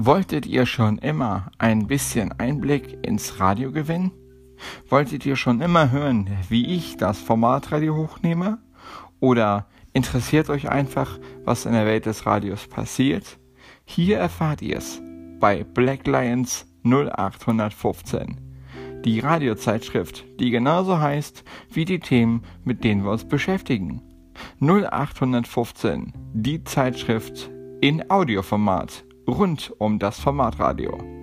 Wolltet ihr schon immer ein bisschen Einblick ins Radio gewinnen? Wolltet ihr schon immer hören, wie ich das Formatradio hochnehme? Oder interessiert euch einfach, was in der Welt des Radios passiert? Hier erfahrt ihr es bei Black Lions 0815. Die Radiozeitschrift, die genauso heißt wie die Themen, mit denen wir uns beschäftigen. 0815, die Zeitschrift in Audioformat rund um das Formatradio.